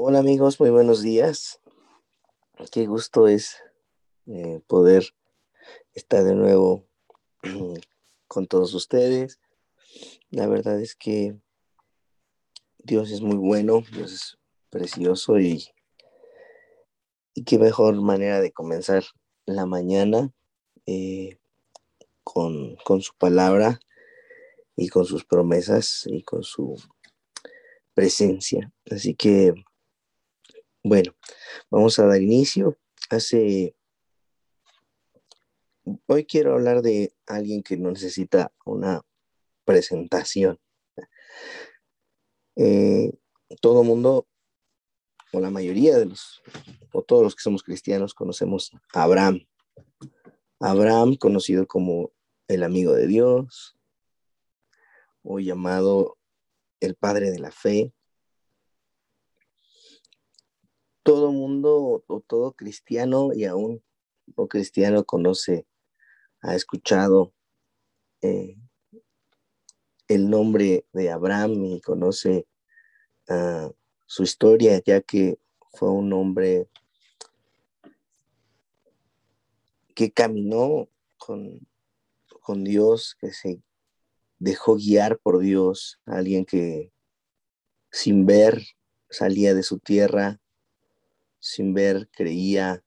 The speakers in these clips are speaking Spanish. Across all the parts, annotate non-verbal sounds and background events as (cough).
Hola amigos, muy buenos días. Qué gusto es eh, poder estar de nuevo (clears throat) con todos ustedes. La verdad es que Dios es muy bueno, Dios es precioso y, qué mejor manera de comenzar la mañana eh, con su palabra y con sus promesas y con su presencia. Así que bueno, vamos a dar inicio. Hace. Hoy quiero hablar de alguien que no necesita una presentación. Eh, todo mundo, o la mayoría de los, o todos los que somos cristianos, conocemos a Abraham. Abraham, conocido como el amigo de Dios, o llamado el padre de la fe, todo mundo o todo cristiano y aún no cristiano conoce, ha escuchado eh, el nombre de Abraham y conoce uh, su historia, ya que fue un hombre que caminó con, con Dios, que se dejó guiar por Dios, alguien que sin ver salía de su tierra, sin ver, creía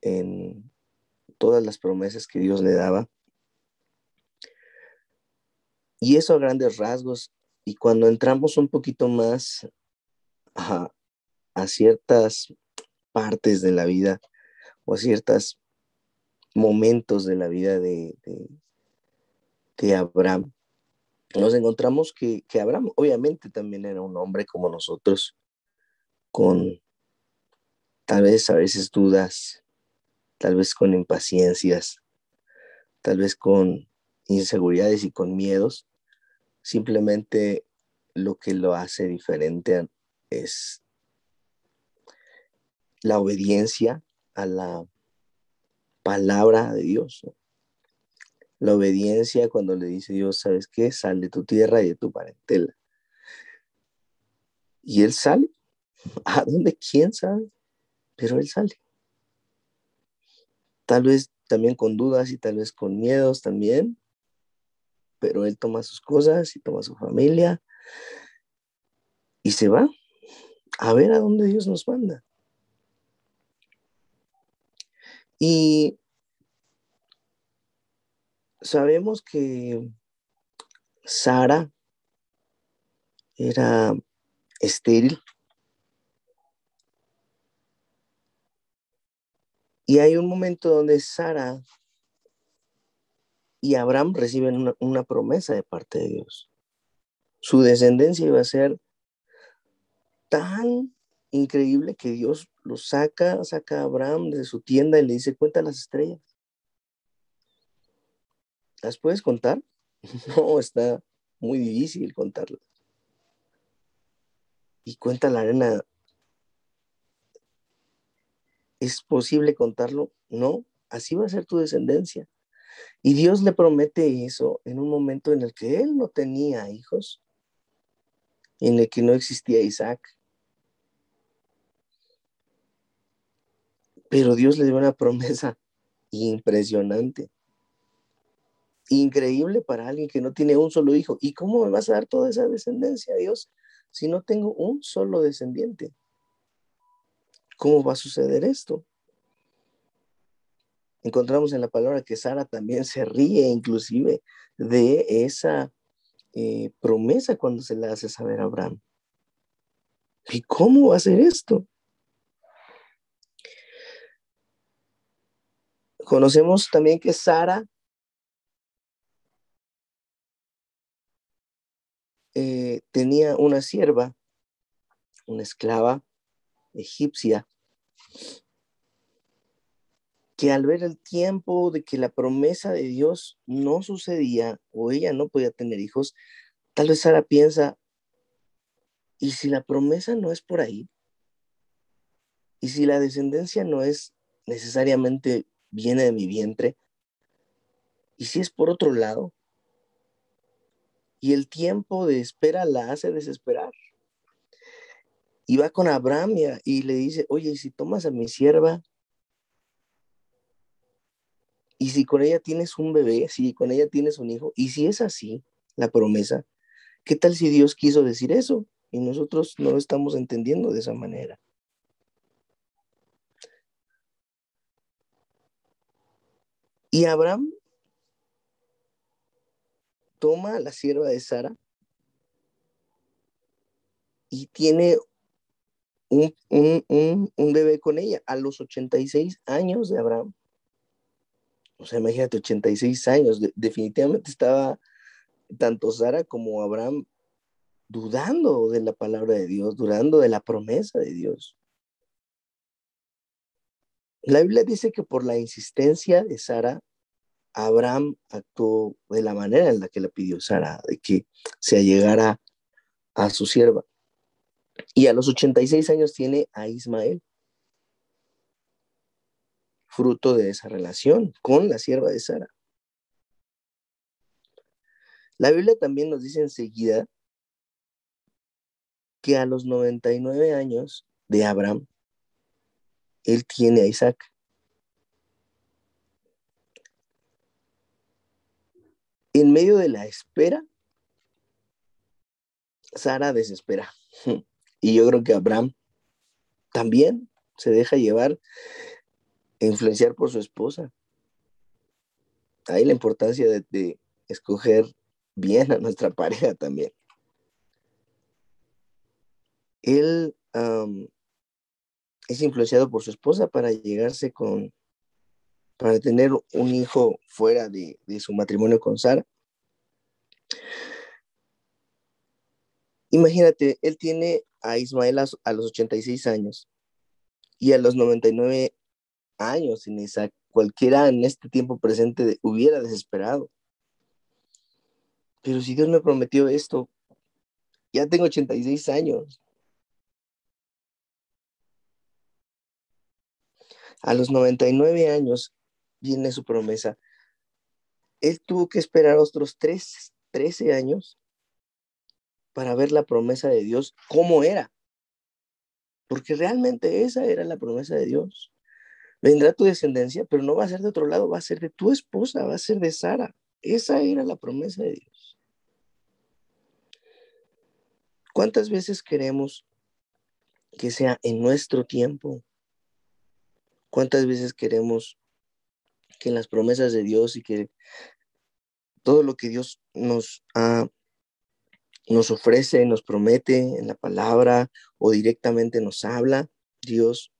en todas las promesas que Dios le daba. Y eso a grandes rasgos. Y cuando entramos un poquito más a, ciertas partes de la vida o a ciertos momentos de la vida de, de, Abraham, nos encontramos que, que Abraham obviamente también era un hombre como nosotros, con tal vez a veces dudas, tal vez con impaciencias, tal vez con inseguridades y con miedos. Simplemente lo que lo hace diferente es la obediencia a la palabra de Dios. La obediencia cuando le dice Dios, ¿sabes qué? Sal de tu tierra y de tu parentela. Y él sale. (laughs) ¿A dónde? ¿Quién sabe? Pero él sale. Tal vez también con dudas y tal vez con miedos también, pero él toma sus cosas y toma su familia y se va a ver a dónde Dios nos manda. Y sabemos que Sara era estéril Y hay un momento donde Sara y Abraham reciben una, promesa de parte de Dios. Su descendencia iba a ser tan increíble que Dios lo saca, saca a Abraham de su tienda y le dice, cuenta las estrellas. ¿Las puedes contar? (laughs) No, está muy difícil contarlas. Y cuenta la arena ¿Es posible contarlo? No, así va a ser tu descendencia. Y Dios le promete eso en un momento en el que él no tenía hijos, en el que no existía Isaac. Pero Dios le dio una promesa impresionante, increíble para alguien que no tiene un solo hijo. ¿Y cómo me vas a dar toda esa descendencia, Dios, si no tengo un solo descendiente? ¿Cómo va a suceder esto? Encontramos en la palabra que Sara también se ríe inclusive de esa eh, promesa cuando se la hace saber a Abraham. ¿Y cómo va a ser esto? Conocemos también que Sara eh, tenía una sierva, una esclava egipcia, que al ver el tiempo de que la promesa de Dios no sucedía o ella no podía tener hijos, tal vez Sara piensa, ¿y si la promesa no es por ahí? ¿Y si la descendencia no es necesariamente viene de mi vientre? ¿Y si es por otro lado? Y el tiempo de espera la hace desesperar. Y va con Abraham y, le dice, oye, si tomas a mi sierva, y si con ella tienes un bebé, si con ella tienes un hijo, y si es así la promesa, ¿qué tal si Dios quiso decir eso? Y nosotros no lo estamos entendiendo de esa manera. Y Abraham toma a la sierva de Sara y tiene un, bebé con ella a los 86 años de Abraham. O sea, imagínate, 86 años. definitivamente estaba tanto Sara como Abraham dudando de la palabra de Dios, dudando de la promesa de Dios. La Biblia dice que por la insistencia de Sara, Abraham actuó de la manera en la que le pidió Sara, de que se allegara a su sierva. Y a los 86 años tiene a Ismael, fruto de esa relación con la sierva de Sara. La Biblia también nos dice enseguida que a los 99 años de Abraham, él tiene a Isaac. En medio de la espera, Sara desespera. (laughs) Y yo creo que Abraham también se deja llevar, influenciar por su esposa. Ahí la importancia de, escoger bien a nuestra (laughs) pareja también. Él es influenciado por su esposa para llegarse con, para tener un hijo fuera de, su matrimonio con Sara. Imagínate, él tiene a Ismael a, los 86 años y a los 99 años sin Isaac. Cualquiera en este tiempo presente hubiera desesperado. Pero si Dios me prometió esto, ya tengo 86 años. A los 99 años viene su promesa. Él tuvo que esperar otros 13 años para ver la promesa de Dios cómo era. Porque realmente esa era la promesa de Dios. Vendrá tu descendencia, pero no va a ser de otro lado, va a ser de tu esposa, va a ser de Sara. Esa era la promesa de Dios. ¿Cuántas veces queremos que sea en nuestro tiempo? ¿Cuántas veces queremos que las promesas de Dios y que todo lo que Dios nos ha nos ofrece, nos promete en la palabra o directamente nos habla Dios.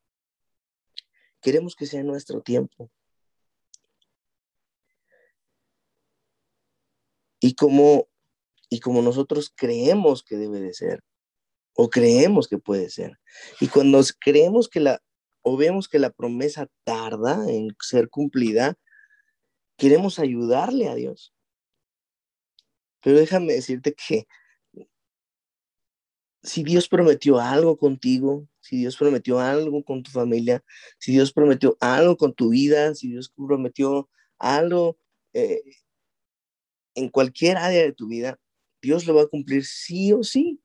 Queremos que sea nuestro tiempo. Y como, y como nosotros creemos que debe de ser, o creemos que puede ser. Y cuando creemos que la, o vemos que la promesa tarda en ser cumplida, queremos ayudarle a Dios. Pero déjame decirte que si Dios prometió algo contigo, si Dios prometió algo con tu familia, si Dios prometió algo con tu vida, si Dios prometió algo eh, en cualquier área de tu vida, Dios lo va a cumplir sí o sí.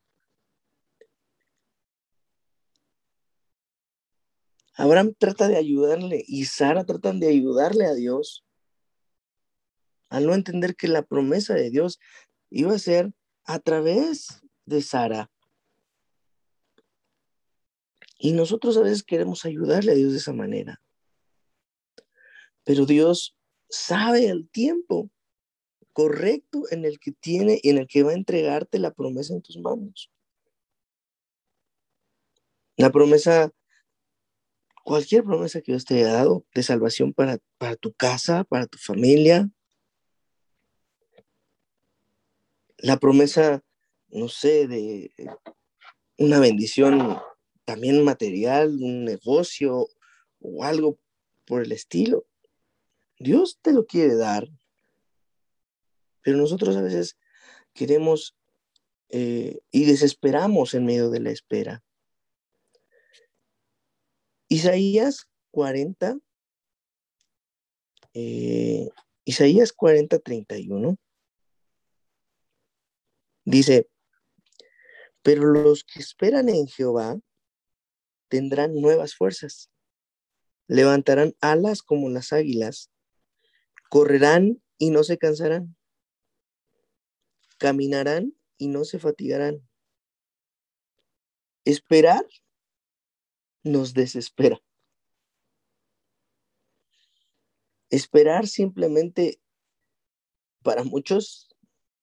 Abraham trata de ayudarle y Sara tratan de ayudarle a Dios al no entender que la promesa de Dios iba a ser a través de Sara. Y nosotros a veces queremos ayudarle a Dios de esa manera. Pero Dios sabe el tiempo correcto en el que tiene y en el que va a entregarte la promesa en tus manos. La promesa, cualquier promesa que Dios te haya dado de salvación para, para tu casa, para tu familia. La promesa, no sé, de una bendición también material, un negocio o algo por el estilo. Dios te lo quiere dar, pero nosotros a veces queremos eh, y desesperamos en medio de la espera. Isaías 40, eh, Isaías 40, 31, dice, pero los que esperan en Jehová tendrán nuevas fuerzas. Levantarán alas como las águilas. Correrán y no se cansarán. Caminarán y no se fatigarán. Esperar nos desespera. Esperar simplemente para muchos,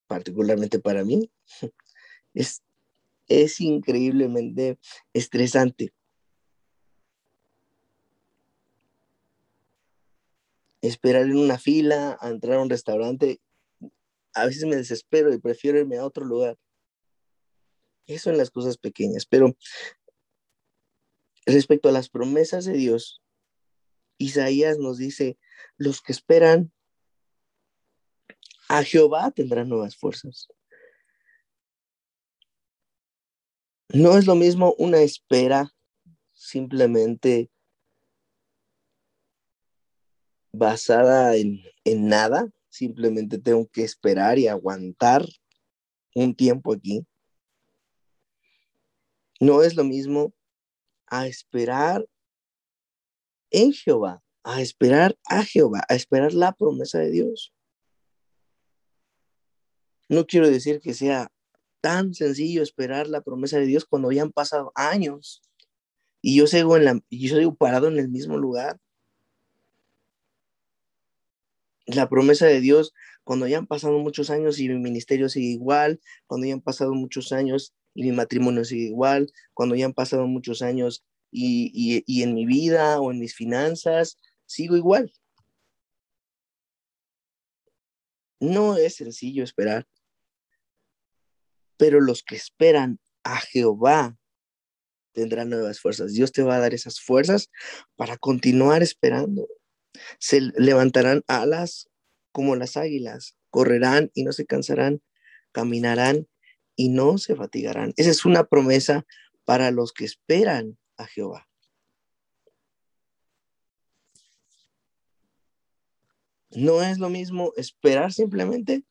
particularmente para mí, (laughs) es, es increíblemente estresante. Esperar en una fila, a entrar a un restaurante, a veces me desespero y prefiero irme a otro lugar. Eso en las cosas pequeñas, pero respecto a las promesas de Dios, Isaías nos dice, los que esperan a Jehová tendrán nuevas fuerzas. No es lo mismo una espera simplemente basada en, en nada, simplemente tengo que esperar y aguantar un tiempo aquí. No es lo mismo a esperar en Jehová, a esperar a Jehová, a esperar la promesa de Dios. No quiero decir que sea tan sencillo esperar la promesa de Dios cuando ya han pasado años y yo sigo, en la, yo sigo parado en el mismo lugar. La promesa de Dios cuando ya han pasado muchos años y mi ministerio sigue igual, cuando ya han pasado muchos años y mi matrimonio sigue igual, cuando ya han pasado muchos años y, y, y en mi vida o en mis finanzas, sigo igual. No es sencillo esperar pero los que esperan a Jehová tendrán nuevas fuerzas. Dios te va a dar esas fuerzas para continuar esperando. Se levantarán alas como las águilas, correrán y no se cansarán, caminarán y no se fatigarán. Esa es una promesa para los que esperan a Jehová. No es lo mismo esperar simplemente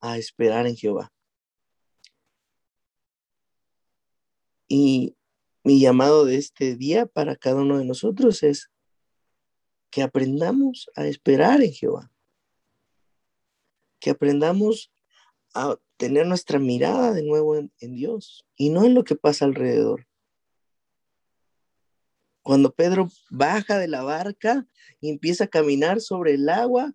a esperar en Jehová. Y mi llamado de este día para cada uno de nosotros es que aprendamos a esperar en Jehová, que aprendamos a tener nuestra mirada de nuevo en, Dios y no en lo que pasa alrededor. Cuando Pedro baja de la barca y empieza a caminar sobre el agua,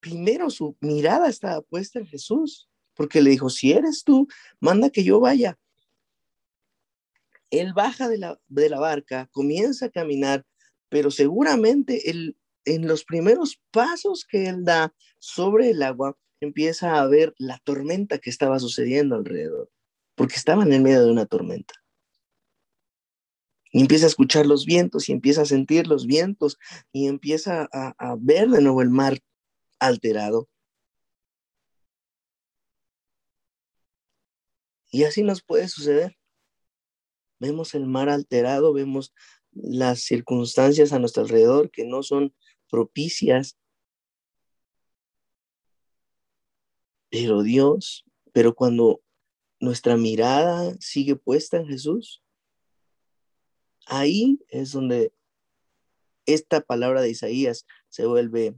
primero su mirada estaba puesta en Jesús, porque le dijo, si eres tú, manda que yo vaya. Él baja de la, barca, comienza a caminar, pero seguramente en los primeros pasos que él da sobre el agua, empieza a ver la tormenta que estaba sucediendo alrededor, porque estaban en medio de una tormenta. Y empieza a escuchar los vientos y empieza a sentir los vientos y empieza a ver de nuevo el mar alterado. Y así nos puede suceder vemos el mar alterado, vemos las circunstancias a nuestro alrededor que no son propicias. Pero Dios, pero cuando nuestra mirada sigue puesta en Jesús, ahí es donde esta palabra de Isaías se vuelve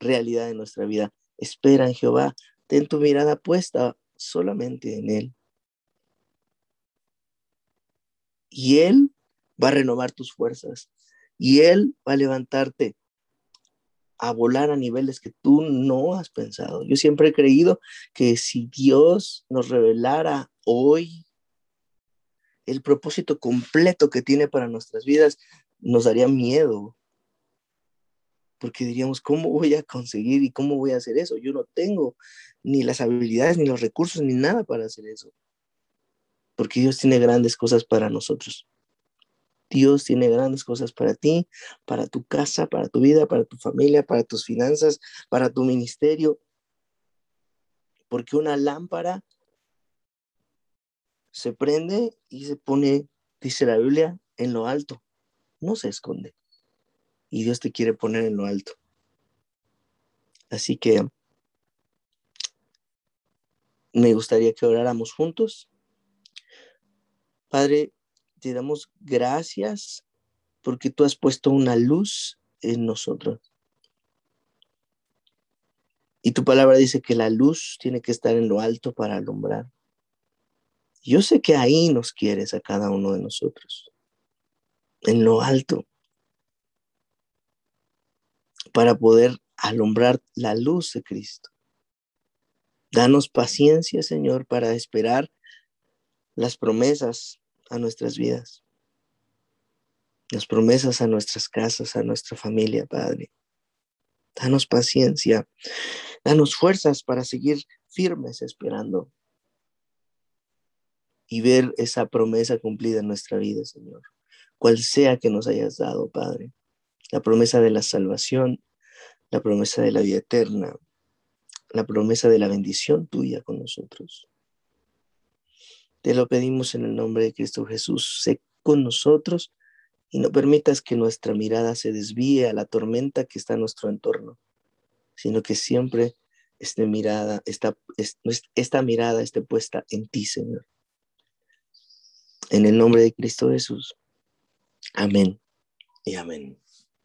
realidad en nuestra vida. Espera en Jehová, ten tu mirada puesta solamente en Él. y Él va a renovar tus fuerzas y Él va a levantarte a volar a niveles que tú no has pensado. Yo siempre he creído que si Dios nos revelara hoy el propósito completo que tiene para nuestras vidas, nos daría miedo. Porque diríamos, ¿cómo voy a conseguir y cómo voy a hacer eso? Yo no tengo ni las habilidades, ni los recursos, ni nada para hacer eso porque Dios tiene grandes cosas para nosotros. Dios tiene grandes cosas para ti, para tu casa, para tu vida, para tu familia, para tus finanzas, para tu ministerio. Porque una lámpara se prende y se pone, dice la Biblia, en lo alto. No se esconde. Y Dios te quiere poner en lo alto. Así que me gustaría que oráramos juntos Padre, te damos gracias porque tú has puesto una luz en nosotros. Y tu palabra dice que la luz tiene que estar en lo alto para alumbrar. Yo sé que ahí nos quieres a cada uno de nosotros, en lo alto, para poder alumbrar la luz de Cristo. Danos paciencia, Señor, para esperar las promesas a nuestras vidas, las promesas a nuestras casas, a nuestra familia, Padre. Danos paciencia, danos fuerzas para seguir firmes esperando y ver esa promesa cumplida en nuestra vida, Señor. Cual sea que nos hayas dado, Padre. La promesa de la salvación, la promesa de la vida eterna, la promesa de la bendición tuya con nosotros. Te lo pedimos en el nombre de Cristo Jesús. Sé con nosotros y no permitas que nuestra mirada se desvíe a la tormenta que está en nuestro entorno, sino que siempre esté mirada, esta, esta mirada esté puesta en ti, Señor. En el nombre de Cristo Jesús. Amén y amén.